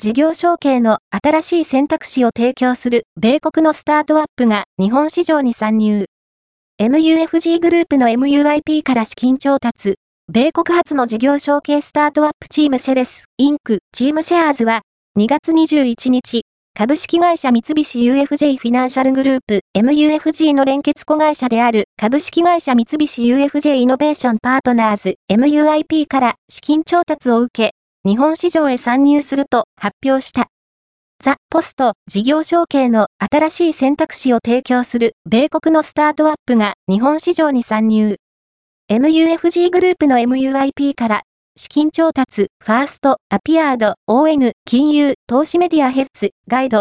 事業承継の新しい選択肢を提供する米国のスタートアップが日本市場に参入。MUFG グループの MUIP から資金調達。米国発の事業承継スタートアップチームシェレス、インク、チームシェアーズは、2月21日、株式会社三菱 UFJ フィナンシャルグループ MUFG の連結子会社である株式会社三菱 UFJ イノベーションパートナーズ MUIP から資金調達を受け、日本市場へ参入すると発表した。ザ・ポスト事業承継の新しい選択肢を提供する米国のスタートアップが日本市場に参入。MUFG グループの MUIP から資金調達、ファースト、アピアード、ON、金融、投資メディアヘッズ、ガイド、